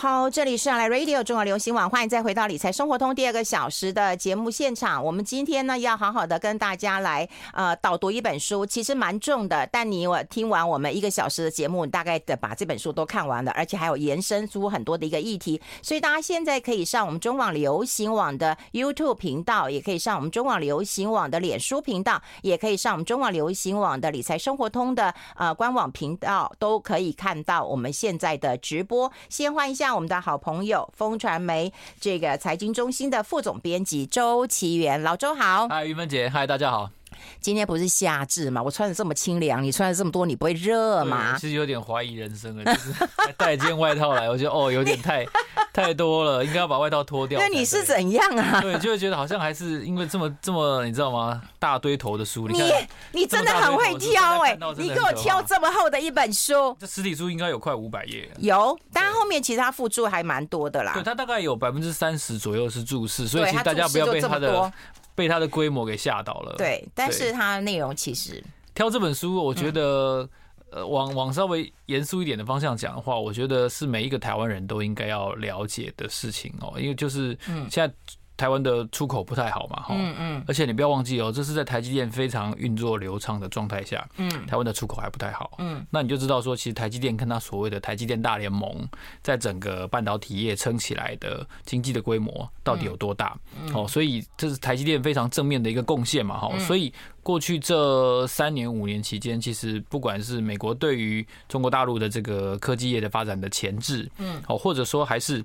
好，这里是来 Radio 中广流行网，欢迎再回到理财生活通第二个小时的节目现场。我们今天呢，要好好的跟大家来呃导读一本书，其实蛮重的。但你我听完我们一个小时的节目，大概的把这本书都看完了，而且还有延伸出很多的一个议题。所以大家现在可以上我们中网流行网的 YouTube 频道，也可以上我们中网流行网的脸书频道，也可以上我们中网流行网的理财生活通的呃官网频道，都可以看到我们现在的直播。先换一下。我们的好朋友，风传媒这个财经中心的副总编辑周其源，老周好。嗨，玉芬姐，嗨，大家好。今天不是夏至嘛？我穿的这么清凉，你穿的这么多，你不会热吗？其实有点怀疑人生了，就是带一件外套来，我觉得哦，有点太 太多了，应该要把外套脱掉。那你是怎样啊？对，就会觉得好像还是因为这么这么，你知道吗？大堆头的书，你你真的很会挑哎、欸！你给我挑这么厚的一本书，这实体书应该有快五百页。有，但后面其实它附注还蛮多的啦。对，它大概有百分之三十左右是注释，所以其实大家不要被它的。被它的规模给吓到了。对，但是它的内容其实挑这本书，我觉得，呃，往往稍微严肃一点的方向讲的话，我觉得是每一个台湾人都应该要了解的事情哦，因为就是现在。台湾的出口不太好嘛，哈，嗯嗯，而且你不要忘记哦，这是在台积电非常运作流畅的状态下，嗯，台湾的出口还不太好，嗯，那你就知道说，其实台积电跟它所谓的台积电大联盟，在整个半导体业撑起来的经济的规模到底有多大，哦，所以这是台积电非常正面的一个贡献嘛，哈，所以过去这三年五年期间，其实不管是美国对于中国大陆的这个科技业的发展的前置，嗯，哦，或者说还是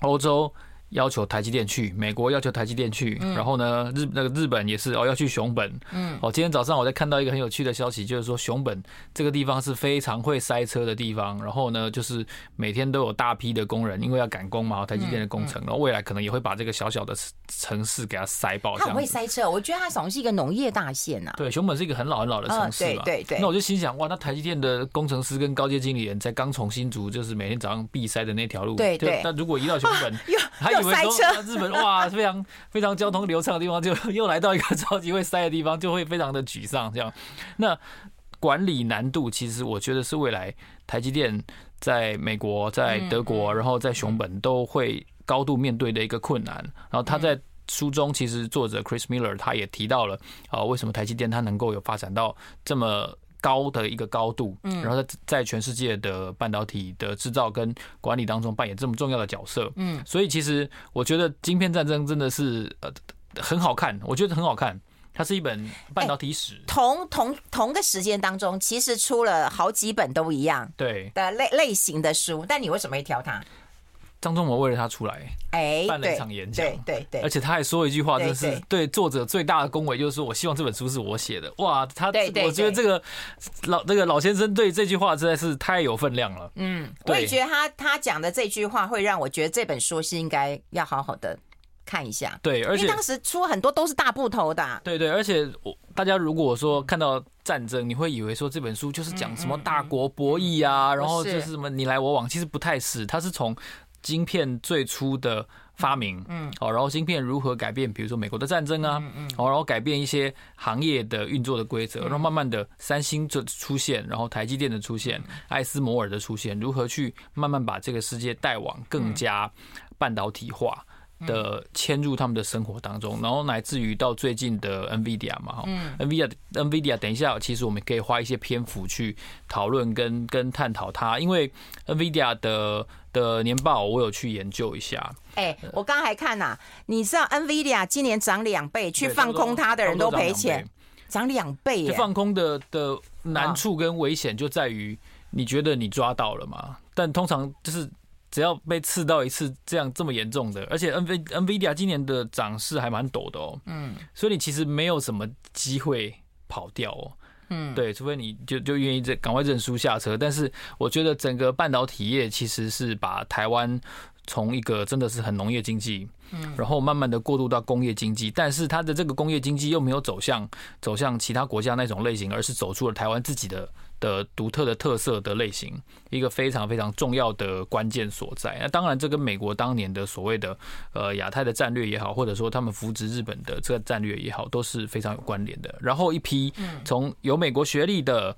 欧洲。要求台积电去，美国要求台积电去，然后呢，日那个日本也是哦，要去熊本。嗯，哦，今天早上我在看到一个很有趣的消息，就是说熊本这个地方是非常会塞车的地方，然后呢，就是每天都有大批的工人，因为要赶工嘛，台积电的工程，然后未来可能也会把这个小小的城市给它塞爆。它很会塞车，我觉得它好像是一个农业大县呐。对，熊本是一个很老很老的城市嘛。对对对。那我就心想，哇，那台积电的工程师跟高阶经理人在刚从新竹，就是每天早上必塞的那条路。对对。那如果移到熊本，还以为说日本哇，非常非常交通流畅的地方，就又来到一个 超级会塞的地方，就会非常的沮丧。这样，那管理难度其实我觉得是未来台积电在美国、在德国，然后在熊本都会高度面对的一个困难。然后他在书中其实作者 Chris Miller 他也提到了啊，为什么台积电它能够有发展到这么。高的一个高度，嗯然后在在全世界的半导体的制造跟管理当中扮演这么重要的角色，嗯，所以其实我觉得《晶片战争》真的是呃很好看，我觉得很好看，它是一本半导体史。欸、同同同个时间当中，其实出了好几本都一样对的类类型的书，但你为什么会挑它？张忠谋为了他出来，哎，办了一场演讲，对对对，而且他还说一句话，真是对作者最大的恭维，就是说我希望这本书是我写的。哇，他，我觉得这个老那个老先生对这句话实在是太有分量了。嗯，我也觉得他他讲的这句话会让我觉得这本书是应该要好好的看一下。对，而且当时出很多都是大部头的。对对，而且我大家如果说看到战争，你会以为说这本书就是讲什么大国博弈啊，然后就是什么你来我往，其实不太是，他是从。晶片最初的发明，嗯，哦，然后晶片如何改变，比如说美国的战争啊，嗯，哦，然后改变一些行业的运作的规则，然后慢慢的三星就出现，然后台积电的出现，艾斯摩尔的出现，如何去慢慢把这个世界带往更加半导体化。的迁入他们的生活当中，然后乃至于到最近的 NVIDIA 嘛，哈，NVIDIA NVIDIA，等一下，其实我们可以花一些篇幅去讨论跟跟探讨它，因为 NVIDIA 的的年报我有去研究一下。哎，我刚还看呐，你知道 NVIDIA 今年涨两倍，去放空它的人都赔钱，涨两倍。放空的的难处跟危险就在于，你觉得你抓到了吗？但通常就是。只要被刺到一次，这样这么严重的，而且 N V NVIDIA 今年的涨势还蛮陡的哦。嗯，所以你其实没有什么机会跑掉哦。嗯，对，除非你就就愿意这赶快认输下车。但是我觉得整个半导体业其实是把台湾从一个真的是很农业经济，嗯，然后慢慢的过渡到工业经济，但是它的这个工业经济又没有走向走向其他国家那种类型，而是走出了台湾自己的。的独特的特色的类型，一个非常非常重要的关键所在。那当然，这跟美国当年的所谓的呃亚太的战略也好，或者说他们扶植日本的这个战略也好，都是非常有关联的。然后一批从有美国学历的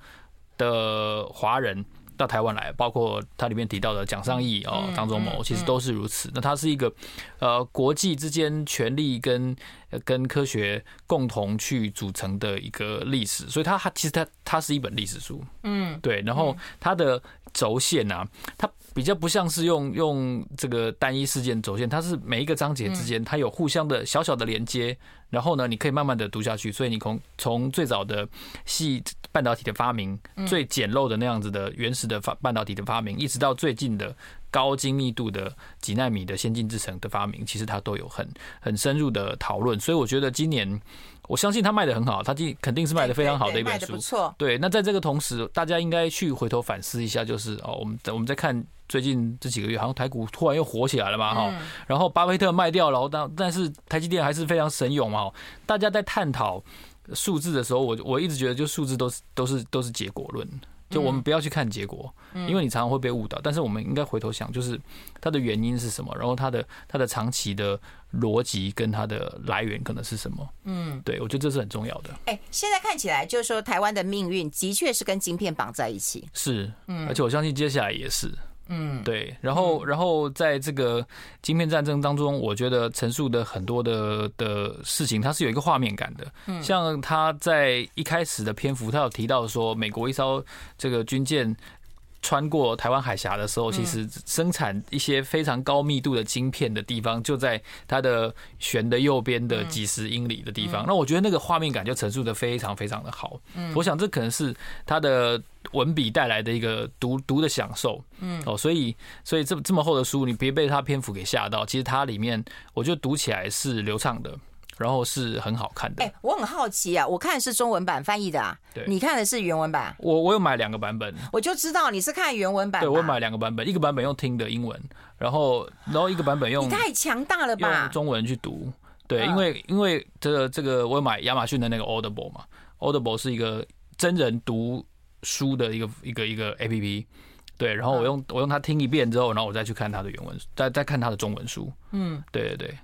的华人到台湾来，包括它里面提到的蒋尚义哦、张忠谋，其实都是如此。那它是一个呃国际之间权力跟跟科学共同去组成的一个历史，所以它它其实它它是一本历史书。嗯，对。然后它的轴线啊，它比较不像是用用这个单一事件轴线，它是每一个章节之间它有互相的小小的连接。然后呢，你可以慢慢的读下去。所以你从从最早的细半导体的发明，最简陋的那样子的原始的发半导体的发明，一直到最近的高精密度的几纳米的先进制程的发明，其实它都有很很深入的讨论。所以我觉得今年，我相信它卖的很好，它今肯定是卖的非常好的一本书。不错。对，那在这个同时，大家应该去回头反思一下，就是哦，我们我们在看。最近这几个月，好像台股突然又火起来了嘛，哈，然后巴菲特卖掉了，但但是台积电还是非常神勇嘛。大家在探讨数字的时候，我我一直觉得，就数字都是都是都是结果论，就我们不要去看结果，因为你常常会被误导。但是我们应该回头想，就是它的原因是什么，然后它的它的长期的逻辑跟它的来源可能是什么？嗯，对，我觉得这是很重要的。哎，现在看起来就是说，台湾的命运的确是跟晶片绑在一起，是，嗯，而且我相信接下来也是。嗯，对，然后，然后在这个晶片战争当中，我觉得陈述的很多的的事情，它是有一个画面感的。嗯，像他在一开始的篇幅，他有提到说，美国一艘这个军舰。穿过台湾海峡的时候，其实生产一些非常高密度的晶片的地方，就在它的舷的右边的几十英里的地方。那我觉得那个画面感就陈述的非常非常的好。我想这可能是他的文笔带来的一个读读的享受。嗯，哦，所以所以这这么厚的书，你别被它篇幅给吓到。其实它里面，我觉得读起来是流畅的。然后是很好看的。哎，我很好奇啊，我看的是中文版翻译的啊，对，你看的是原文版。我我有买两个版本，我就知道你是看原文版。对，我买两个版本，一个版本用听的英文，然后然后一个版本用。你太强大了吧？用中文去读，对，因为因为这个这个我有买亚马逊的那个 Audible 嘛，Audible 是一个真人读书的一个一个一个 APP，对，然后我用我用它听一遍之后，然后我再去看它的原文，再再看它的中文书。嗯，对对对。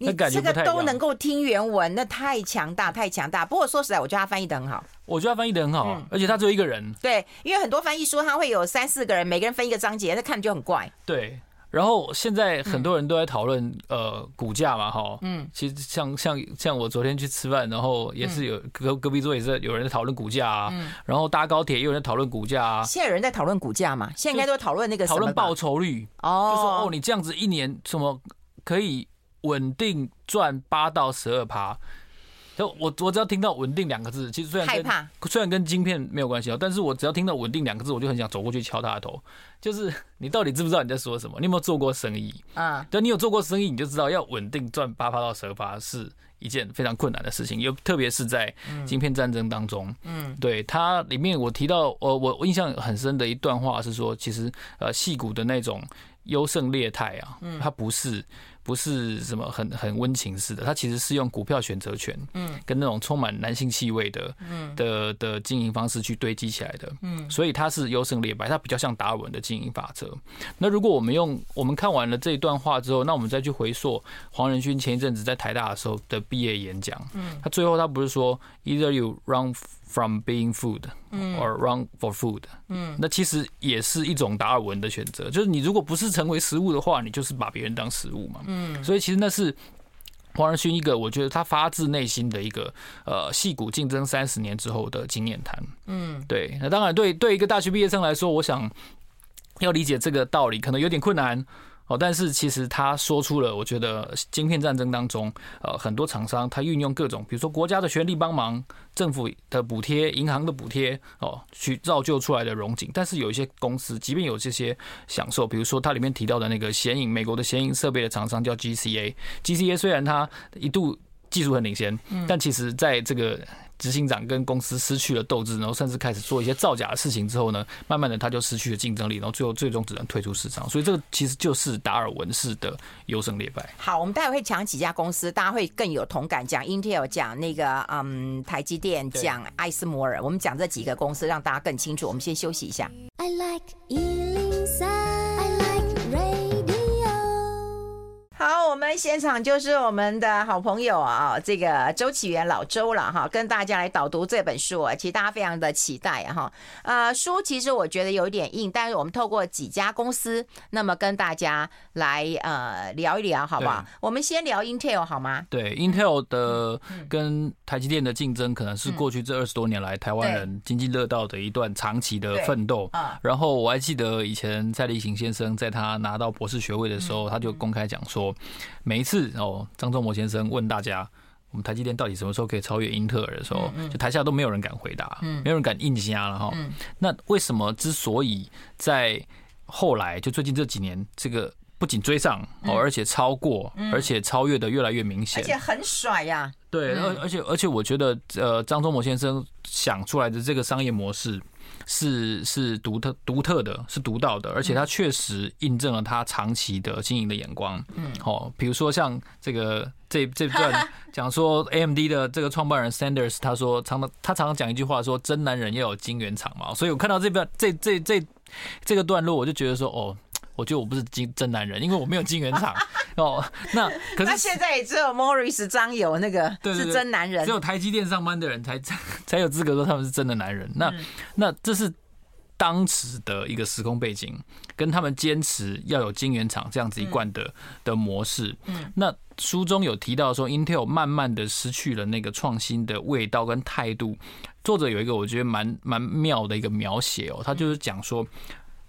你这个都能够听原文，那太强大，太强大。不过说实在，我觉得他翻译的很好。我觉得他翻译的很好，而且他只有一个人。对，因为很多翻译书他会有三四个人，每个人分一个章节，那看着就很怪。对。然后现在很多人都在讨论呃股价嘛，哈。嗯。其实像像像我昨天去吃饭，然后也是有隔隔壁桌也是有人在讨论股价啊。嗯。然后搭高铁也有人讨论股价啊。现在有人在讨论股价嘛？现在应该都讨论那个讨论报酬率哦，就说哦，你这样子一年什么可以。稳定赚八到十二趴，就我我只要听到“稳定”两个字，其实虽然跟虽然跟晶片没有关系哦，但是我只要听到“稳定”两个字，我就很想走过去敲他的头。就是你到底知不知道你在说什么？你有没有做过生意啊？等你有做过生意，你就知道要稳定赚八趴到十二趴是一件非常困难的事情，又特别是在晶片战争当中。嗯，对，它里面我提到，呃，我印象很深的一段话是说，其实呃，矽谷的那种优胜劣汰啊，它不是。不是什么很很温情式的，它其实是用股票选择权，嗯，跟那种充满男性气味的，嗯，的的经营方式去堆积起来的，嗯，所以它是优胜劣败，它比较像达尔文的经营法则。那如果我们用我们看完了这一段话之后，那我们再去回溯黄仁勋前一阵子在台大的时候的毕业演讲，嗯，他最后他不是说 either you run From being food, or run for food，嗯，那其实也是一种达尔文的选择，就是你如果不是成为食物的话，你就是把别人当食物嘛，嗯，所以其实那是黄仁勋一个我觉得他发自内心的一个呃，戏骨竞争三十年之后的经验谈，嗯，对，那当然对对一个大学毕业生来说，我想要理解这个道理可能有点困难。哦，但是其实他说出了，我觉得晶片战争当中，呃，很多厂商他运用各种，比如说国家的权力帮忙、政府的补贴、银行的补贴，哦，去造就出来的荣景。但是有一些公司，即便有这些享受，比如说它里面提到的那个显影，美国的显影设备的厂商叫 GCA，GCA 虽然它一度技术很领先，但其实在这个。执行长跟公司失去了斗志，然后甚至开始做一些造假的事情之后呢，慢慢的他就失去了竞争力，然后最后最终只能退出市场。所以这个其实就是达尔文式的优胜劣败。好，我们待会会讲几家公司，大家会更有同感。讲 Intel，讲那个嗯台积电，讲艾斯摩尔。我们讲这几个公司，让大家更清楚。我们先休息一下。I like 好，我们们现场就是我们的好朋友啊，这个周启源老周了哈，跟大家来导读这本书啊，其实大家非常的期待哈。呃，书其实我觉得有点硬，但是我们透过几家公司，那么跟大家来呃聊一聊，好不好？我们先聊 Intel 好吗？对，Intel 的跟台积电的竞争，可能是过去这二十多年来台湾人津津乐道的一段长期的奋斗。然后我还记得以前蔡立行先生在他拿到博士学位的时候，他就公开讲说。每一次哦，张忠谋先生问大家，我们台积电到底什么时候可以超越英特尔的时候，就台下都没有人敢回答，没有人敢硬瞎了哈。那为什么之所以在后来就最近这几年，这个不仅追上哦，而且超过，而且超越的越来越明显，而且很甩呀。对，而而且而且我觉得，呃，张忠谋先生想出来的这个商业模式。是是独特独特的，是独到的，而且他确实印证了他长期的经营的眼光。嗯，哦，比如说像这个这这 段讲说 AMD 的这个创办人 Sanders，他说常常他常常讲一句话说，真男人要有金圆厂嘛。所以我看到这边这这这这个段落，我就觉得说哦。我觉得我不是真真男人，因为我没有金圆厂 哦。那 可是那现在也只有 Morris 张友那个是真男人，只有台积电上班的人才才有资格说他们是真的男人。那那这是当时的一个时空背景，跟他们坚持要有金圆厂这样子一贯的的模式。那书中有提到说，Intel 慢慢的失去了那个创新的味道跟态度。作者有一个我觉得蛮蛮妙的一个描写哦，他就是讲说。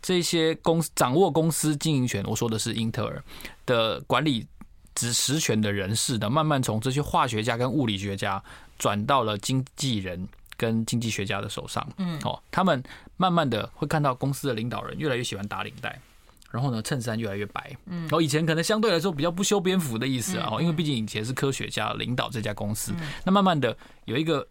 这些公司掌握公司经营权，我说的是英特尔的管理执实权的人士的，慢慢从这些化学家跟物理学家转到了经纪人跟经济学家的手上。嗯，哦，他们慢慢的会看到公司的领导人越来越喜欢打领带，然后呢，衬衫越来越白。嗯，然后以前可能相对来说比较不修边幅的意思啊，因为毕竟以前是科学家领导这家公司，那慢慢的有一个。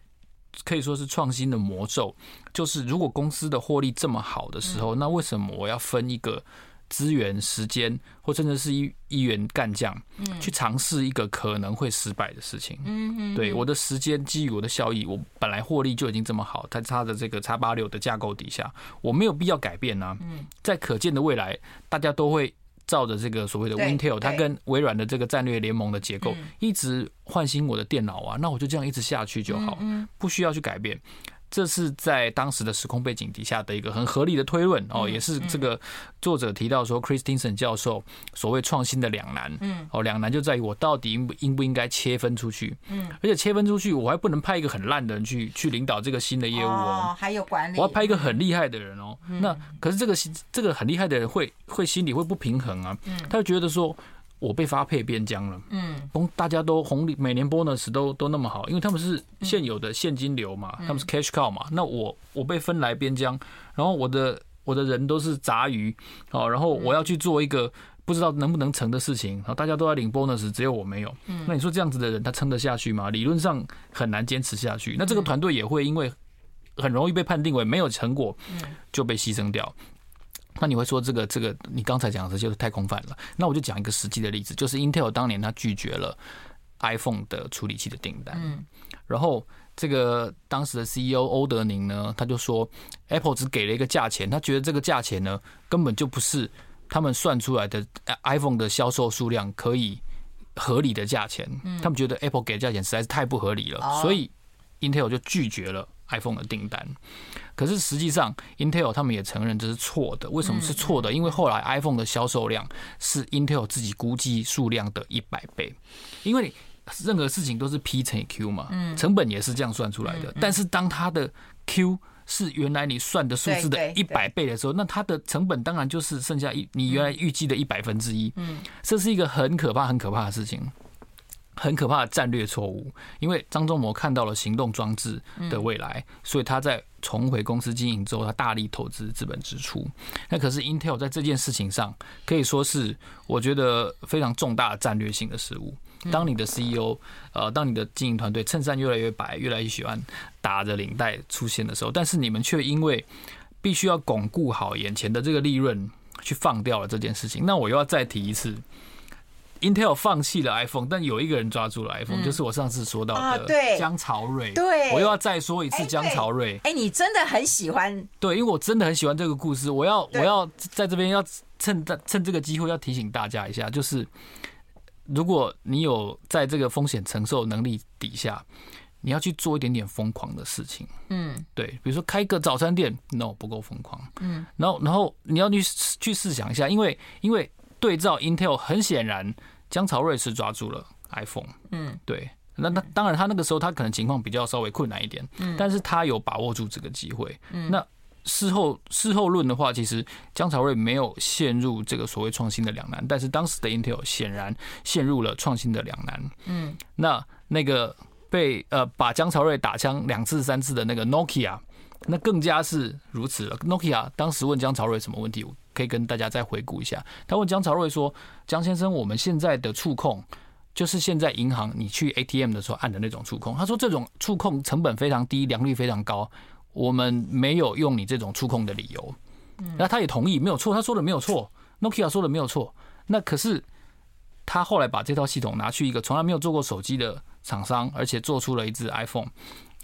可以说是创新的魔咒，就是如果公司的获利这么好的时候，那为什么我要分一个资源、时间，或甚至是一一员干将，去尝试一个可能会失败的事情？嗯，对，我的时间基于我的效益，我本来获利就已经这么好，在它的这个叉八六的架构底下，我没有必要改变呢。在可见的未来，大家都会。照着这个所谓的 Intel，它跟微软的这个战略联盟的结构，一直换新我的电脑啊，那我就这样一直下去就好，不需要去改变。这是在当时的时空背景底下的一个很合理的推论哦，也是这个作者提到说，Christensen 教授所谓创新的两难，嗯，哦，两难就在于我到底应不应不应该切分出去，嗯，而且切分出去，我还不能派一个很烂的人去去领导这个新的业务哦，还有管理，我要派一个很厉害的人哦，那可是这个这个很厉害的人会会心里会不平衡啊，他就觉得说。我被发配边疆了，嗯，大家都红利每年 bonus 都都那么好，因为他们是现有的现金流嘛，他们是 cash cow 嘛，那我我被分来边疆，然后我的我的人都是杂鱼，哦，然后我要去做一个不知道能不能成的事情，然后大家都在领 bonus，只有我没有，那你说这样子的人他撑得下去吗？理论上很难坚持下去，那这个团队也会因为很容易被判定为没有成果，就被牺牲掉。那你会说这个这个，你刚才讲的就是太空泛了。那我就讲一个实际的例子，就是 Intel 当年他拒绝了 iPhone 的处理器的订单，嗯，然后这个当时的 CEO 欧德宁呢，他就说 Apple 只给了一个价钱，他觉得这个价钱呢根本就不是他们算出来的 iPhone 的销售数量可以合理的价钱，他们觉得 Apple 给的价钱实在是太不合理了，所以 Intel 就拒绝了。iPhone 的订单，可是实际上，Intel 他们也承认这是错的。为什么是错的？因为后来 iPhone 的销售量是 Intel 自己估计数量的一百倍。因为任何事情都是 P 乘以 Q 嘛，成本也是这样算出来的。但是当它的 Q 是原来你算的数字的一百倍的时候，那它的成本当然就是剩下一你原来预计的一百分之一。这是一个很可怕、很可怕的事情。很可怕的战略错误，因为张忠谋看到了行动装置的未来，所以他在重回公司经营之后，他大力投资资本支出。那可是 Intel 在这件事情上可以说是我觉得非常重大的战略性的失误。当你的 CEO 呃，当你的经营团队衬衫越来越白，越来越喜欢打着领带出现的时候，但是你们却因为必须要巩固好眼前的这个利润，去放掉了这件事情。那我又要再提一次。Intel 放弃了 iPhone，但有一个人抓住了 iPhone，就是我上次说到的江潮瑞。对，我又要再说一次江潮瑞。哎，你真的很喜欢？对，因为我真的很喜欢这个故事。我要，我要在这边要趁趁这个机会要提醒大家一下，就是如果你有在这个风险承受能力底下，你要去做一点点疯狂的事情，嗯，对，比如说开个早餐店，no 不够疯狂，嗯，然后然后你要去去试想一下，因为因为对照 Intel，很显然江朝瑞是抓住了 iPhone，嗯，对，那那当然他那个时候他可能情况比较稍微困难一点，嗯，但是他有把握住这个机会，嗯，那事后事后论的话，其实江朝瑞没有陷入这个所谓创新的两难，但是当时的 Intel 显然陷入了创新的两难，嗯，那那个。被呃把江朝瑞打枪两次三次的那个 Nokia，那更加是如此了。Nokia 当时问江朝瑞什么问题？我可以跟大家再回顾一下。他问江朝瑞说：“江先生，我们现在的触控就是现在银行你去 ATM 的时候按的那种触控。”他说：“这种触控成本非常低，良率非常高，我们没有用你这种触控的理由。”那他也同意，没有错，他说的没有错，Nokia 说的没有错。那可是他后来把这套系统拿去一个从来没有做过手机的。厂商，而且做出了一只 iPhone，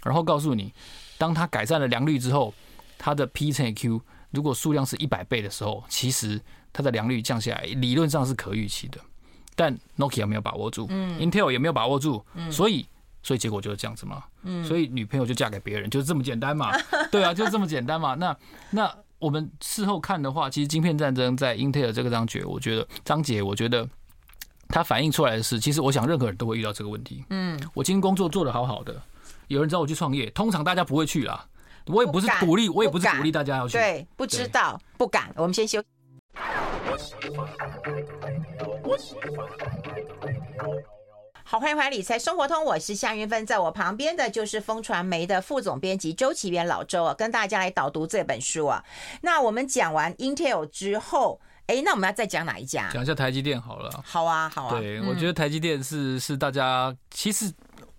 然后告诉你，当他改善了良率之后，他的 P 乘以 Q 如果数量是一百倍的时候，其实它的良率降下来，理论上是可预期的。但 Nokia 没有把握住，Intel 也没有把握住，所以，所以结果就是这样子嘛。所以女朋友就嫁给别人，就是这么简单嘛。对啊，就是这么简单嘛。那那我们事后看的话，其实晶片战争在 Intel 这个章节，我觉得章节，我觉得。它反映出来的是，其实我想任何人都会遇到这个问题。嗯，我今天工作做得好好的，有人找我去创业，通常大家不会去啦。我也不是鼓励，我也不是鼓励大家要去。对，不知道，不敢。我们先休息。好，欢迎回来理财生活通，我是夏云芬，在我旁边的就是风传媒的副总编辑周启元老周啊，跟大家来导读这本书啊。那我们讲完 Intel 之后。哎，那我们要再讲哪一家？讲一下台积电好了。好啊，好啊。对，我觉得台积电是是大家，其实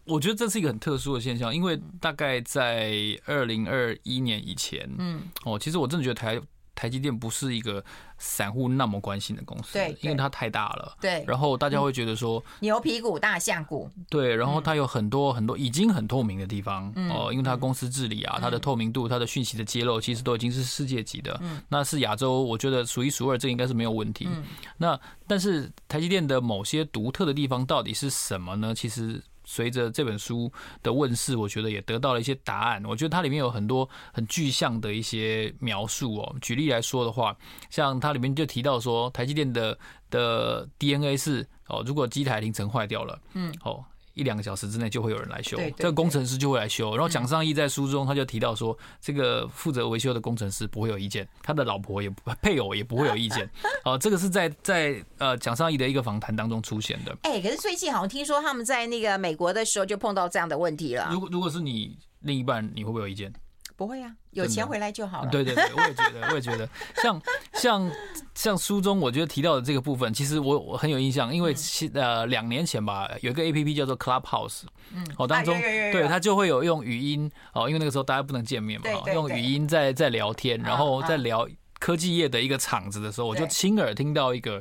我觉得这是一个很特殊的现象，因为大概在二零二一年以前，嗯，哦，其实我真的觉得台。台积电不是一个散户那么关心的公司，对，因为它太大了，对。然后大家会觉得说牛皮股、大象股，对。然后它有很多很多已经很透明的地方哦，因为它公司治理啊，它的透明度、它的讯息的揭露，其实都已经是世界级的，那是亚洲我觉得数一数二，这应该是没有问题。那但是台积电的某些独特的地方到底是什么呢？其实。随着这本书的问世，我觉得也得到了一些答案。我觉得它里面有很多很具象的一些描述哦。举例来说的话，像它里面就提到说，台积电的的 DNA 是哦，如果机台凌晨坏掉了，嗯，哦。一两个小时之内就会有人来修，这个工程师就会来修。然后蒋尚义在书中他就提到说，这个负责维修的工程师不会有意见，他的老婆也不配偶也不会有意见。哦，这个是在在呃蒋尚义的一个访谈当中出现的。哎，可是最近好像听说他们在那个美国的时候就碰到这样的问题了。如果如果是你另一半，你会不会有意见？不会啊，有钱回来就好了。对对对，我也觉得，我也觉得，像像像书中我觉得提到的这个部分，其实我我很有印象，因为呃两年前吧，有一个 A P P 叫做 Clubhouse，嗯，哦当中对它就会有用语音哦，因为那个时候大家不能见面嘛，用语音在在聊天，然后在聊科技业的一个场子的时候，我就亲耳听到一个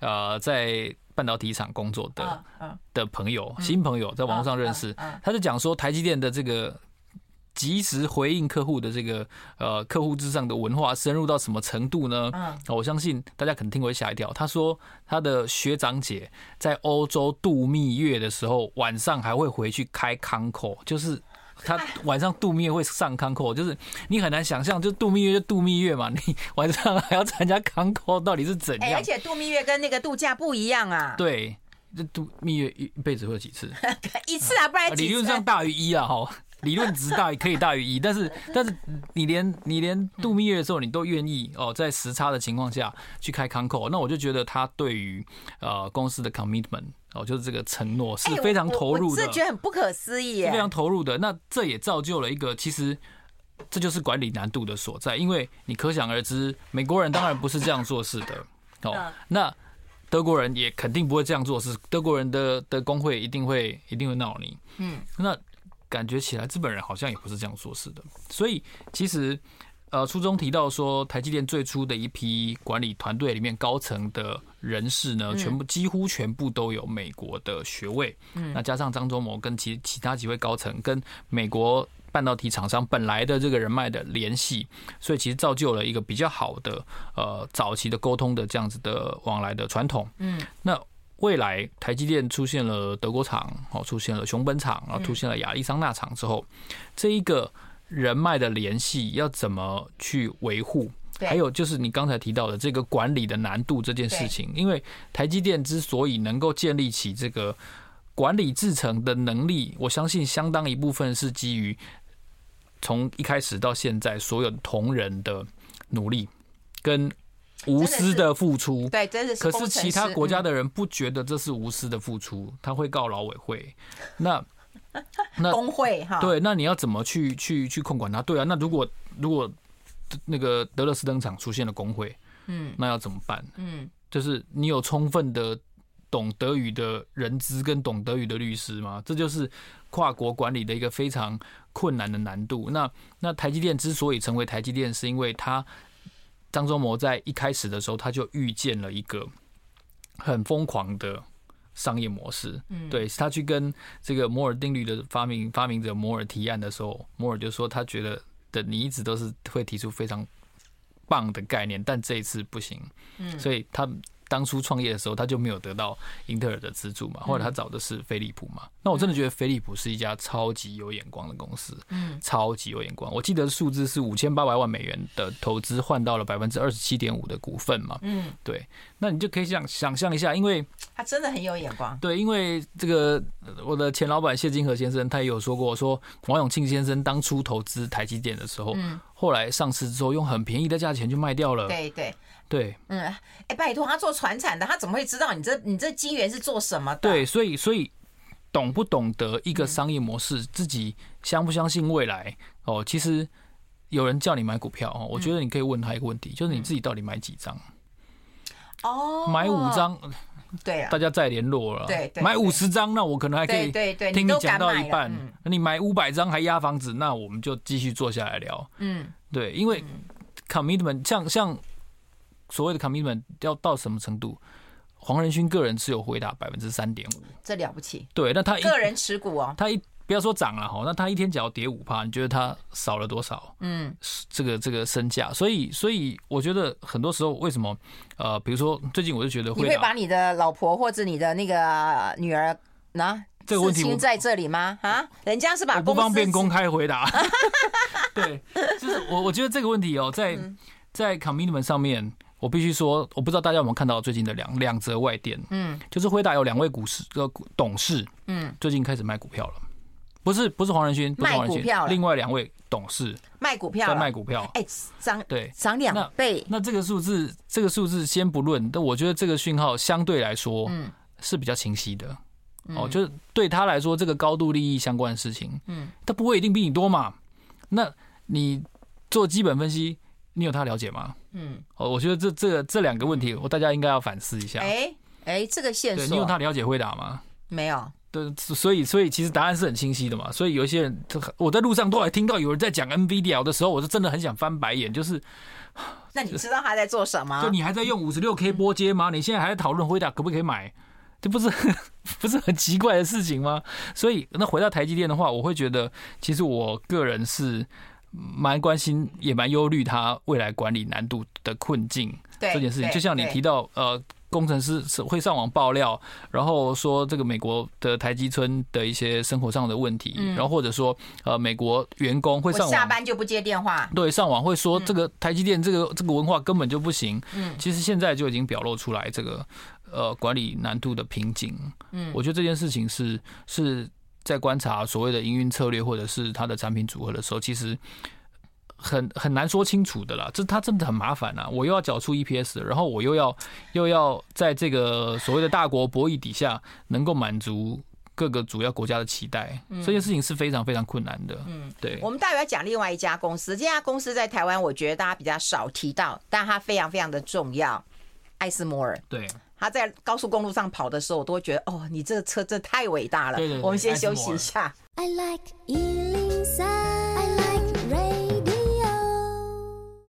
呃在半导体厂工作的的朋友，新朋友在网络上认识，他就讲说台积电的这个。及时回应客户的这个呃客户至上的文化深入到什么程度呢？嗯，我相信大家可能听过吓一跳。他说他的学长姐在欧洲度蜜月的时候，晚上还会回去开康口，就是他晚上度蜜月会上康口，就是你很难想象，就度蜜月就度蜜月嘛，你晚上还要参加康口，到底是怎样？而且度蜜月跟那个度假不一样啊。对，这度蜜月一辈子会有几次？一次啊，不然理论上大于一啊，哈。理论值大可以大于一，但是但是你连你连度蜜月的时候你都愿意哦，在时差的情况下去开康口，那我就觉得他对于呃公司的 commitment 哦，就是这个承诺是非常投入的，是觉得很不可思议，是非常投入的。那这也造就了一个，其实这就是管理难度的所在，因为你可想而知，美国人当然不是这样做事的。哦，那德国人也肯定不会这样做事，德国人的的工会一定会一定会闹你，嗯，那。感觉起来，日本人好像也不是这样做事的。所以，其实，呃，书中提到说，台积电最初的一批管理团队里面，高层的人士呢，全部几乎全部都有美国的学位。嗯，那加上张忠谋跟其其他几位高层跟美国半导体厂商本来的这个人脉的联系，所以其实造就了一个比较好的呃早期的沟通的这样子的往来的传统。嗯，那。未来台积电出现了德国厂，哦，出现了熊本厂，然后出现了亚利桑那厂之后，这一个人脉的联系要怎么去维护？还有就是你刚才提到的这个管理的难度这件事情，因为台积电之所以能够建立起这个管理制程的能力，我相信相当一部分是基于从一开始到现在所有同仁的努力跟。无私的付出，对，真的是。可是其他国家的人不觉得这是无私的付出，他会告劳委会。那 那工会哈，对，那你要怎么去去去控管他？对啊，那如果如果那个德勒斯登场出现了工会，嗯，那要怎么办？嗯，就是你有充分的懂德语的人资跟懂德语的律师吗？这就是跨国管理的一个非常困难的难度。那那台积电之所以成为台积电，是因为它。张忠谋在一开始的时候，他就遇见了一个很疯狂的商业模式。嗯，对，他去跟这个摩尔定律的发明发明者摩尔提案的时候，摩尔就说他觉得的你一直都是会提出非常棒的概念，但这一次不行。嗯，所以他。当初创业的时候，他就没有得到英特尔的资助嘛，后来他找的是飞利浦嘛。那我真的觉得飞利浦是一家超级有眼光的公司，嗯，超级有眼光。我记得数字是五千八百万美元的投资换到了百分之二十七点五的股份嘛，嗯，对。那你就可以想想象一下，因为他真的很有眼光。对，因为这个我的前老板谢金河先生，他也有说过，说王永庆先生当初投资台积电的时候，嗯，后来上市之后用很便宜的价钱就卖掉了，对对。对，嗯，哎、欸，拜托，他做传产的，他怎么会知道你这你这机缘是做什么的？对，所以所以懂不懂得一个商业模式，自己相不相信未来？哦，其实有人叫你买股票哦，我觉得你可以问他一个问题，就是你自己到底买几张？哦，买五张，对啊，大家再联络了。对，买五十张，那我可能还可以听你讲到一半。你买五百张还押房子，那我们就继续坐下来聊。嗯，对，因为 commitment 像像。所谓的 commitment 要到什么程度？黄仁勋个人持有回答百分之三点五，这了不起。对，那他个人持股哦，他一不要说涨了哈，那他一天只要跌五趴，你觉得他少了多少？嗯，这个这个身价，所以所以我觉得很多时候为什么呃，比如说最近我就觉得会，你会把你的老婆或者你的那个女儿拿这个问题在这里吗？啊，人家是把我不方便公开回答。对，就是我我觉得这个问题哦，在在 commitment 上面。我必须说，我不知道大家有没有看到最近的两两则外电，嗯，就是辉达有两位股市的董事，嗯，最近开始卖股票了，不是不是黄仁勋，不是黄仁勋，另外两位董事卖股票，在卖股票，哎，涨对涨两倍，那这个数字这个数字先不论，但我觉得这个讯号相对来说，嗯，是比较清晰的，哦，就是对他来说，这个高度利益相关的事情，嗯，他不会一定比你多嘛，那你做基本分析。你有他了解吗？嗯，哦，我觉得这这这两个问题，我大家应该要反思一下。哎哎，这个线索，你用它了解辉达吗？没有。对，所以所以其实答案是很清晰的嘛。所以有一些人，我在路上都还听到有人在讲 NVIDIA 的时候，我是真的很想翻白眼。就是，那你知道他在做什么？就你还在用五十六 K 波接吗？你现在还在讨论辉达可不可以买？这不是 不是很奇怪的事情吗？所以那回到台积电的话，我会觉得，其实我个人是。蛮关心，也蛮忧虑他未来管理难度的困境这件事情。就像你提到，呃，工程师是会上网爆料，然后说这个美国的台积村的一些生活上的问题，然后或者说，呃，美国员工会上网下班就不接电话，对，上网会说这个台积电这个这个文化根本就不行。嗯，其实现在就已经表露出来这个呃管理难度的瓶颈。嗯，我觉得这件事情是是。在观察所谓的营运策略或者是它的产品组合的时候，其实很很难说清楚的啦。这它真的很麻烦啊！我又要缴出 EPS，然后我又要又要在这个所谓的大国博弈底下，能够满足各个主要国家的期待，这件事情是非常非常困难的。嗯，对。我们待会要讲另外一家公司，这家公司在台湾，我觉得大家比较少提到，但它非常非常的重要。艾斯摩尔。对。他在高速公路上跑的时候，我都会觉得哦，你这个车真的太伟大了。对对对，我们先休息一下。I like 103, I like radio.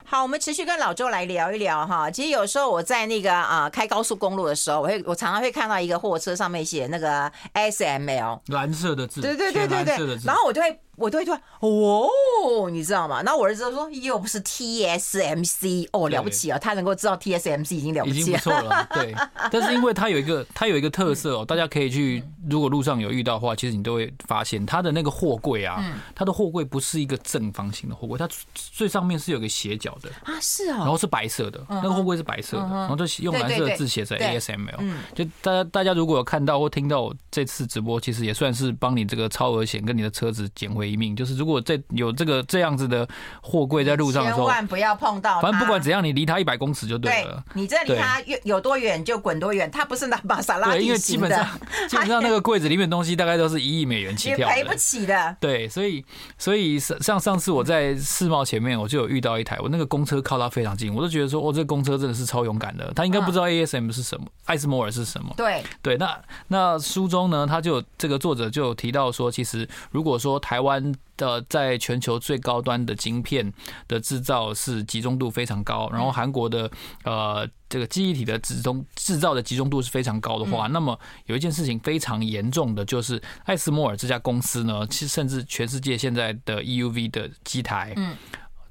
好，我们持续跟老周来聊一聊哈。其实有时候我在那个啊开高速公路的时候，我会我常常会看到一个货车上面写那个 ASML 蓝色的字，对对对对对，然后我就会。我都会突然哦，你知道吗？然后我儿子就说又不是 TSMC 哦，了不起啊！他能够知道 TSMC 已经了不起了，已经不错了。对，但是因为它有一个它有一个特色哦，大家可以去，如果路上有遇到的话，其实你都会发现它的那个货柜啊，它的货柜不是一个正方形的货柜，它最上面是有个斜角的啊，是啊，然后是白色的，那个货柜是白色的，然后就用蓝色的字写着 ASML。就大家大家如果有看到或听到我这次直播，其实也算是帮你这个超额险跟你的车子捡回一命，就是如果。在有这个这样子的货柜在路上的时候，千万不要碰到。反正不管怎样，你离它一百公尺就对了。对，你这离他越有多远就滚多远，他不是拿玛莎拉因为基本上 基本上那个柜子里面的东西大概都是一亿美元起跳，赔不起的。对，所以所以像上次我在世贸前面，我就有遇到一台，我那个公车靠它非常近，我都觉得说，哦，这个公车真的是超勇敢的。他应该不知道 ASM 是什么，艾斯摩尔是什么。对对，那那书中呢，他就这个作者就有提到说，其实如果说台湾。的在全球最高端的晶片的制造是集中度非常高，然后韩国的呃这个记忆体的集中制造的集中度是非常高的话，那么有一件事情非常严重的就是艾斯摩尔这家公司呢，其实甚至全世界现在的 EUV 的机台，嗯，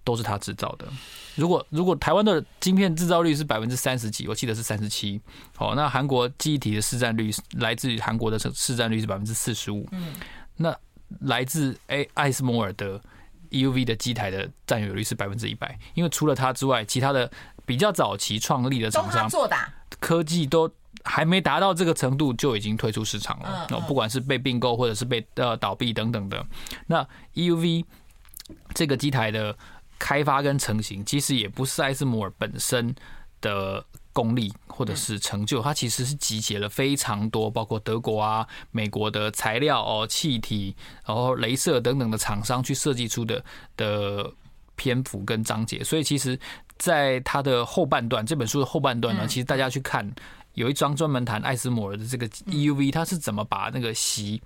都是他制造的。如果如果台湾的晶片制造率是百分之三十几，我记得是三十七，好，那韩国记忆体的市占率来自于韩国的市占率是百分之四十五，嗯，那。来自哎艾斯摩尔的 EUV 的机台的占有率是百分之一百，因为除了它之外，其他的比较早期创立的厂商做的科技都还没达到这个程度就已经退出市场了。那不管是被并购或者是被呃倒闭等等的，那 EUV 这个机台的开发跟成型，其实也不是艾斯摩尔本身的。功力或者是成就，它其实是集结了非常多，包括德国啊、美国的材料哦、气体，然后镭射等等的厂商去设计出的的篇幅跟章节。所以，其实在它的后半段，这本书的后半段呢，其实大家去看，有一章专门谈艾斯摩尔的这个 EUV，它是怎么把那个锡。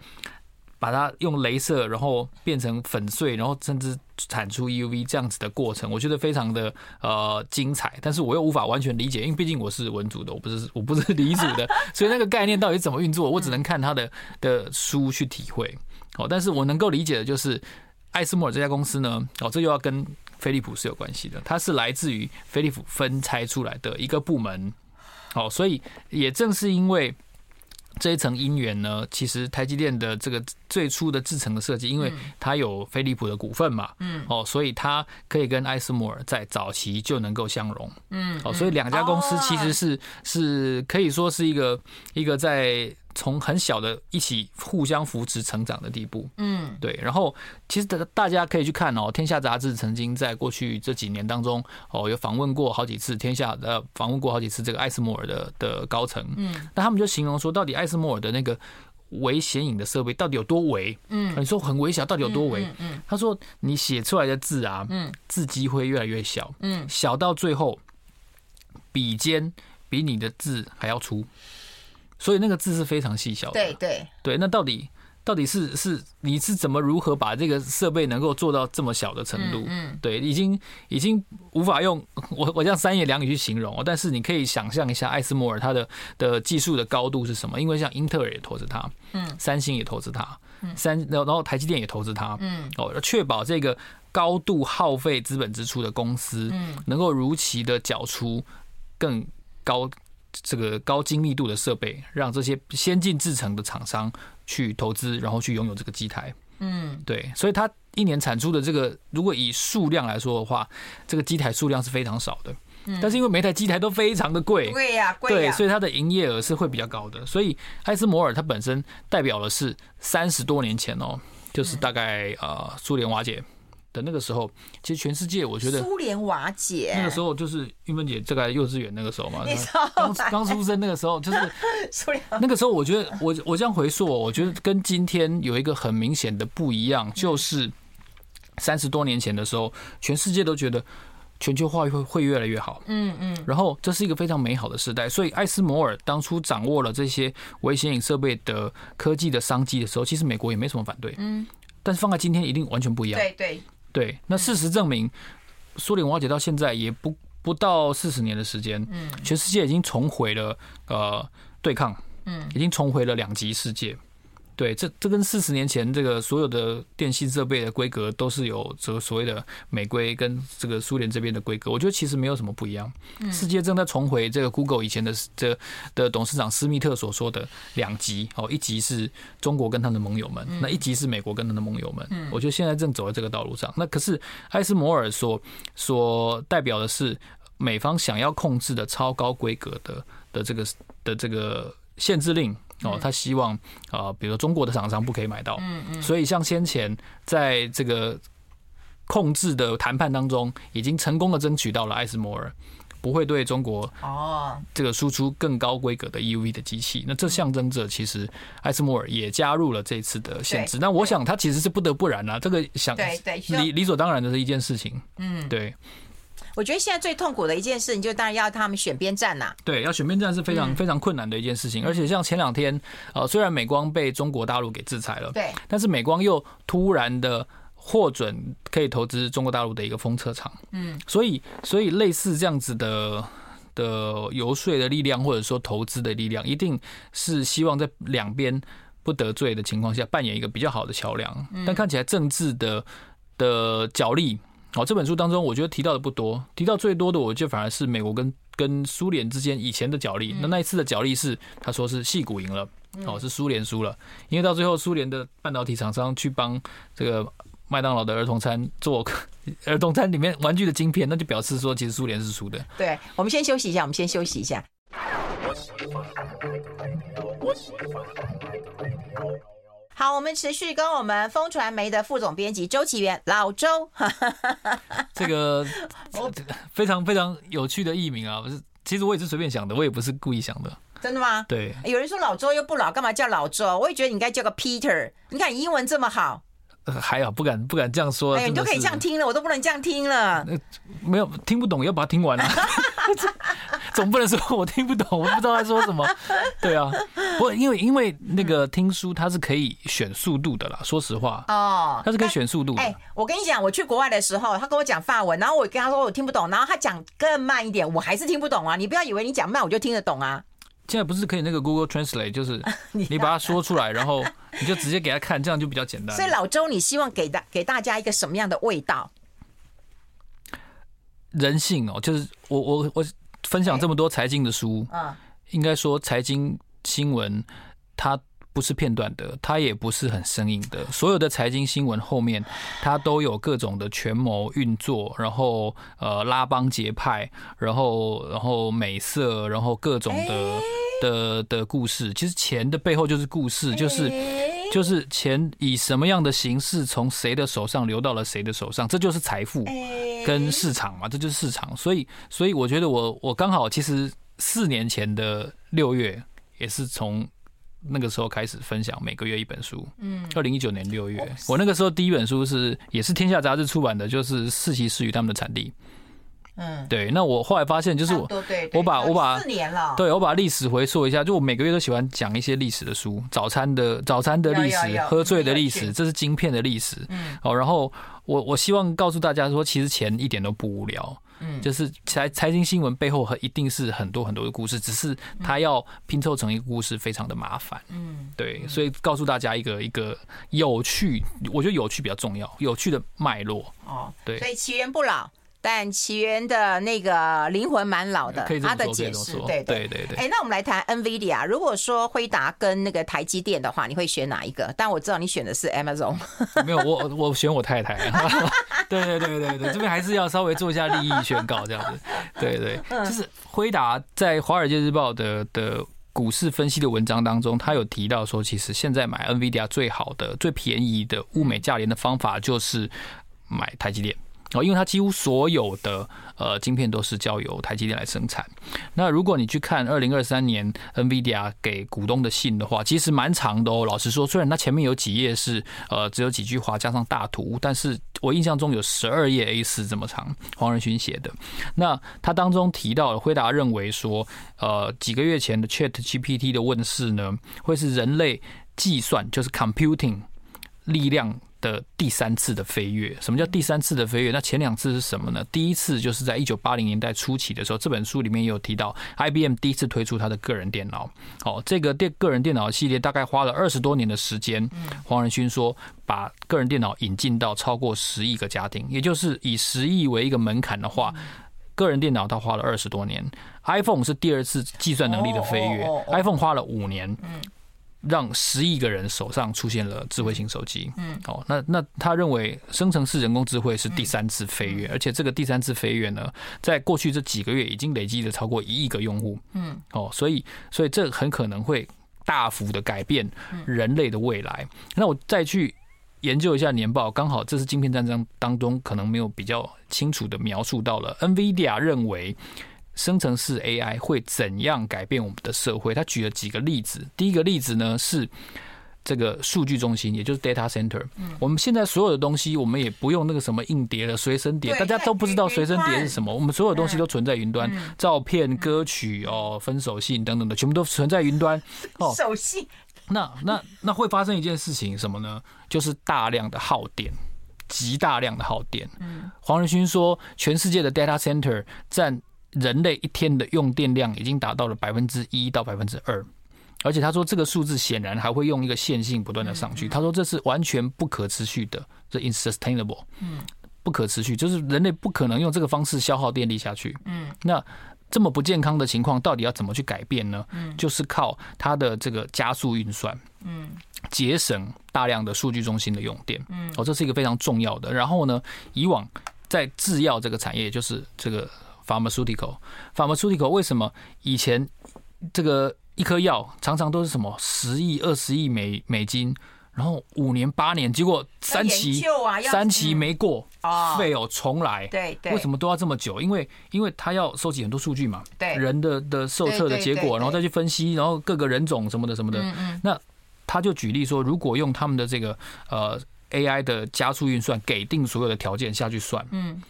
把它用镭射，然后变成粉碎，然后甚至产出 EUV 这样子的过程，我觉得非常的呃精彩。但是我又无法完全理解，因为毕竟我是文组的，我不是我不是理组的，所以那个概念到底怎么运作，我只能看他的的书去体会。哦，但是我能够理解的就是艾斯摩尔这家公司呢，哦，这又要跟飞利浦是有关系的，它是来自于飞利浦分拆出来的一个部门。哦，所以也正是因为。这一层因缘呢，其实台积电的这个最初的制程的设计，因为它有飞利浦的股份嘛，嗯，哦，所以它可以跟艾斯摩尔在早期就能够相融，嗯，哦，所以两家公司其实是是可以说是一个一个在。从很小的一起互相扶持成长的地步，嗯，对。然后其实大大家可以去看哦，《天下》杂志曾经在过去这几年当中哦，有访问过好几次《天下》呃，访问过好几次这个艾斯摩尔的的高层，嗯，那他们就形容说，到底艾斯摩尔的那个微显影的设备到底有多微？嗯，你说很微小，到底有多微？嗯，他说你写出来的字啊，嗯，字迹会越来越小，嗯，小到最后笔尖比你的字还要粗。所以那个字是非常细小的，对对对。那到底到底是是你是怎么如何把这个设备能够做到这么小的程度？嗯，对，已经已经无法用我我这样三言两语去形容。但是你可以想象一下，艾斯摩尔它的的技术的高度是什么？因为像英特尔也投资它，嗯，三星也投资它，嗯，三然后然后台积电也投资它，嗯，哦，确保这个高度耗费资本支出的公司，嗯，能够如期的缴出更高。这个高精密度的设备，让这些先进制程的厂商去投资，然后去拥有这个机台。嗯，对，所以它一年产出的这个，如果以数量来说的话，这个机台数量是非常少的。嗯，但是因为每台机台都非常的贵，贵呀，贵所以它的营业额是会比较高的。所以艾斯摩尔它本身代表的是三十多年前哦，就是大概呃苏联瓦解。的那个时候，其实全世界我觉得苏联瓦解那个时候就是玉芬姐这个幼稚园那个时候嘛，刚刚出生那个时候就是 苏联。那个时候我觉得我我这样回溯，我觉得跟今天有一个很明显的不一样，就是三十多年前的时候，全世界都觉得全球化会会越来越好，嗯嗯，然后这是一个非常美好的时代，所以艾斯摩尔当初掌握了这些微显影设备的科技的商机的时候，其实美国也没什么反对，嗯，但是放在今天一定完全不一样，对对。对，那事实证明，苏联瓦解到现在也不不到四十年的时间，嗯，全世界已经重回了呃对抗，嗯，已经重回了两极世界。对，这这跟四十年前这个所有的电信设备的规格都是有这个所谓的美规跟这个苏联这边的规格，我觉得其实没有什么不一样。世界正在重回这个 Google 以前的这的董事长斯密特所说的两极哦，一极是中国跟他的盟友们，那一极是美国跟他的盟友们。我觉得现在正走在这个道路上。那可是艾斯摩尔所所代表的是美方想要控制的超高规格的的这个的这个限制令。哦，他希望啊，比如说中国的厂商不可以买到，嗯嗯，所以像先前在这个控制的谈判当中，已经成功的争取到了艾斯摩尔不会对中国哦。这个输出更高规格的 EUV 的机器，那这象征着其实艾斯摩尔也加入了这次的限制。那我想他其实是不得不然啊，这个想理理所当然的是一件事情，嗯，对。我觉得现在最痛苦的一件事你，就当然要他们选边站呐。对，要选边站是非常非常困难的一件事情。而且像前两天，呃，虽然美光被中国大陆给制裁了，对，但是美光又突然的获准可以投资中国大陆的一个封测厂。嗯，所以所以类似这样子的的游说的力量，或者说投资的力量，一定是希望在两边不得罪的情况下，扮演一个比较好的桥梁。但看起来政治的的角力。哦，这本书当中，我觉得提到的不多，提到最多的，我觉得反而是美国跟跟苏联之间以前的角力。那那一次的角力是，他说是戏骨赢了，哦，是苏联输了，因为到最后苏联的半导体厂商去帮这个麦当劳的儿童餐做儿童餐里面玩具的晶片，那就表示说其实苏联是输的。对，我们先休息一下，我们先休息一下。好，我们持续跟我们风传媒的副总编辑周启源老周，这个非常非常有趣的艺名啊！不是，其实我也是随便想的，我也不是故意想的。真的吗？对，有人说老周又不老，干嘛叫老周？我也觉得你应该叫个 Peter。你看你英文这么好。还好，不敢不敢这样说。哎，你都可以这样听了，我都不能这样听了。没有听不懂，要把它听完啊。总不能说我听不懂，我不知道他说什么。对啊，不过因为因为那个听书它是可以选速度的啦。说实话哦，它是可以选速度的。哎，我跟你讲，我去国外的时候，他跟我讲法文，然后我跟他说我听不懂，然后他讲更慢一点，我还是听不懂啊。你不要以为你讲慢我就听得懂啊。现在不是可以那个 Google Translate，就是你把它说出来，然后你就直接给他看，这样就比较简单。所以老周，你希望给大给大家一个什么样的味道？人性哦，就是我我我分享这么多财经的书，嗯，应该说财经新闻它不是片段的，它也不是很生硬的。所有的财经新闻后面，它都有各种的权谋运作，然后呃拉帮结派，然后然后美色，然后各种的的的故事。其实钱的背后就是故事，就是就是钱以什么样的形式从谁的手上流到了谁的手上，这就是财富跟市场嘛，这就是市场。所以所以我觉得我我刚好其实四年前的六月也是从。那个时候开始分享每个月一本书，嗯，二零一九年六月，我那个时候第一本书是也是天下杂志出版的，就是四骑士与他们的产地，嗯，对。那我后来发现，就是我我把我把四年了，对我把历史回溯一下，就我每个月都喜欢讲一些历史的书，早餐的早餐的历史，喝醉的历史，这是晶片的历史，嗯，哦，然后我我希望告诉大家说，其实钱一点都不无聊。嗯，就是财财经新闻背后和一定是很多很多的故事，只是他要拼凑成一个故事非常的麻烦。嗯，对，所以告诉大家一个一个有趣，我觉得有趣比较重要，有趣的脉络。哦，对，所以起源不老。但奇源的那个灵魂蛮老的，他的解释，对对对对。哎，那我们来谈 NVIDIA。如果说辉达跟那个台积电的话，你会选哪一个？但我知道你选的是 Amazon。没有，我我选我太太。对对对对对，这边还是要稍微做一下利益宣告，这样子。对对，就是辉达在《华尔街日报》的的股市分析的文章当中，他有提到说，其实现在买 NVIDIA 最好的、最便宜的物美价廉的方法就是买台积电。哦，因为它几乎所有的呃晶片都是交由台积电来生产。那如果你去看二零二三年 NVIDIA 给股东的信的话，其实蛮长的哦。老实说，虽然它前面有几页是呃只有几句话加上大图，但是我印象中有十二页 A 四这么长，黄仁勋写的。那他当中提到了辉达认为说，呃几个月前的 Chat GPT 的问世呢，会是人类计算就是 computing 力量。的第三次的飞跃，什么叫第三次的飞跃？那前两次是什么呢？第一次就是在一九八零年代初期的时候，这本书里面也有提到，IBM 第一次推出它的个人电脑。哦，这个电个人电脑系列大概花了二十多年的时间。黄仁勋说，把个人电脑引进到超过十亿个家庭，也就是以十亿为一个门槛的话，个人电脑它花了二十多年。iPhone 是第二次计算能力的飞跃，iPhone 花了五年。让十亿个人手上出现了智慧型手机。嗯，哦，那那他认为生成式人工智慧是第三次飞跃，而且这个第三次飞跃呢，在过去这几个月已经累积了超过一亿个用户。嗯，哦，所以所以这很可能会大幅的改变人类的未来。那我再去研究一下年报，刚好这是晶片战争当中可能没有比较清楚的描述到了。NVIDIA 认为。生成式 AI 会怎样改变我们的社会？他举了几个例子。第一个例子呢是这个数据中心，也就是 data center。我们现在所有的东西，我们也不用那个什么硬碟了，随身碟，大家都不知道随身碟是什么。我们所有东西都存在云端，照片、歌曲哦、分手信等等的，全部都存在云端。哦，手信。那那那会发生一件事情什么呢？就是大量的耗电，极大量的耗电。黄仁勋说，全世界的 data center 占。人类一天的用电量已经达到了百分之一到百分之二，而且他说这个数字显然还会用一个线性不断的上去。他说这是完全不可持续的，这 insustainable，嗯，不可持续，就是人类不可能用这个方式消耗电力下去。嗯，那这么不健康的情况到底要怎么去改变呢？嗯，就是靠它的这个加速运算，嗯，节省大量的数据中心的用电，嗯，哦，这是一个非常重要的。然后呢，以往在制药这个产业，就是这个。Pharmaceutical，Pharmaceutical 为什么以前这个一颗药常常都是什么十亿、二十亿美美金，然后五年、八年，结果三期三期没过，废哦，重来。对对，为什么都要这么久？因为因为他要收集很多数据嘛，对人的的受测的结果，然后再去分析，然后各个人种什么的什么的。嗯嗯。那他就举例说，如果用他们的这个呃 AI 的加速运算，给定所有的条件下去算，嗯。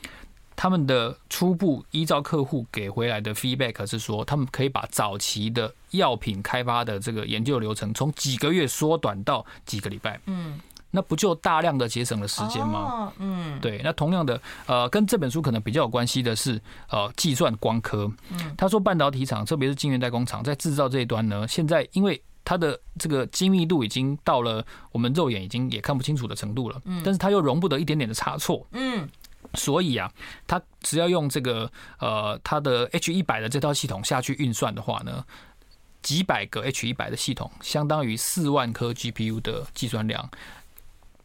他们的初步依照客户给回来的 feedback 是说，他们可以把早期的药品开发的这个研究流程从几个月缩短到几个礼拜。嗯，那不就大量的节省了时间吗？嗯，对。那同样的，呃，跟这本书可能比较有关系的是，呃，计算光刻。嗯，他说半导体厂，特别是晶圆代工厂，在制造这一端呢，现在因为它的这个精密度已经到了我们肉眼已经也看不清楚的程度了。嗯，但是它又容不得一点点的差错。嗯。所以啊，它只要用这个呃，它的 H 一百的这套系统下去运算的话呢，几百个 H 一百的系统，相当于四万颗 GPU 的计算量，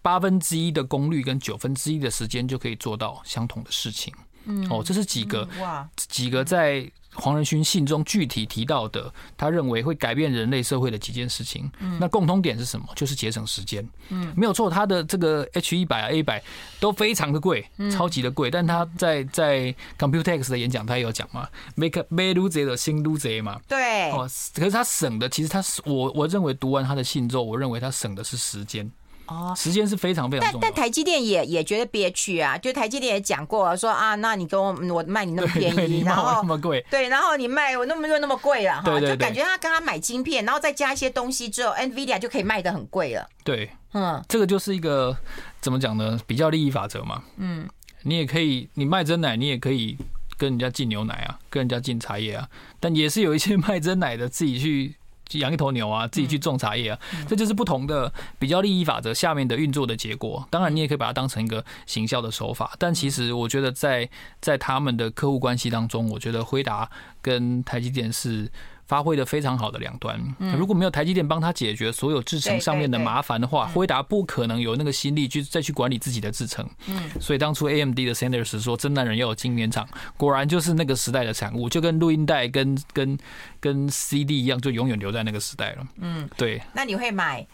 八分之一的功率跟九分之一的时间就可以做到相同的事情。嗯，哦，这是几个哇，几个在。黄仁勋信中具体提到的，他认为会改变人类社会的几件事情，嗯那共通点是什么？就是节省时间。嗯，没有错，他的这个 H 一百啊 A 一百都非常的贵，超级的贵。但他在在 Computex 的演讲，他也有讲嘛，make make lose 的新 lose 嘛。对。哦，可是他省的，其实他是我我认为读完他的信之后，我认为他省的是时间。哦，时间是非常非常重要。但但台积电也也觉得憋屈啊，就台积电也讲过说啊，那你跟我我卖你那么便宜，然后那么贵，对，然后你卖我那么又那么贵了哈，就感觉他跟他买晶片，然后再加一些东西之后，NVIDIA 就可以卖的很贵了。对，嗯，这个就是一个怎么讲呢？比较利益法则嘛。嗯，你也可以，你卖真奶，你也可以跟人家进牛奶啊，跟人家进茶叶啊，但也是有一些卖真奶的自己去。养一头牛啊，自己去种茶叶啊，这就是不同的比较利益法则下面的运作的结果。当然，你也可以把它当成一个行销的手法，但其实我觉得在在他们的客户关系当中，我觉得辉达跟台积电是。发挥的非常好的两端，如果没有台积电帮他解决所有制程上面的麻烦的话，辉达不可能有那个心力去再去管理自己的制程。嗯，所以当初 AMD 的 Sanders 说“真男人要有晶圆厂”，果然就是那个时代的产物，就跟录音带跟跟跟 CD 一样，就永远留在那个时代了。嗯，对。那你会买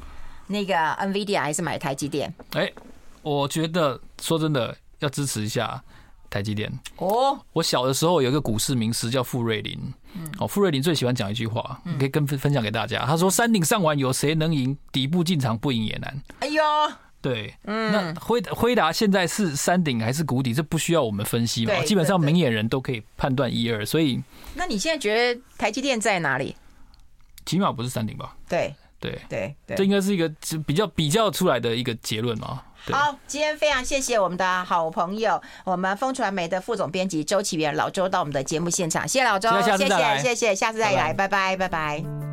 那个 NVIDIA 还是买台积电？哎，我觉得说真的要支持一下。台积电哦，我小的时候有一个股市名师叫傅瑞林，哦，傅瑞林最喜欢讲一句话，你可以跟分分享给大家。他说：“山顶上完有谁能赢？底部进场不赢也难。”哎呦，对，嗯那辉辉达现在是山顶还是谷底？这不需要我们分析嘛？基本上明眼人都可以判断一二。所以，那你现在觉得台积电在哪里？起码不是山顶吧？对。对对对，这应该是一个比较比较出来的一个结论嘛。好，今天非常谢谢我们的好朋友，我们风传媒的副总编辑周启源老周到我们的节目现场，谢谢老周，谢谢谢谢，下次再来，拜拜拜拜。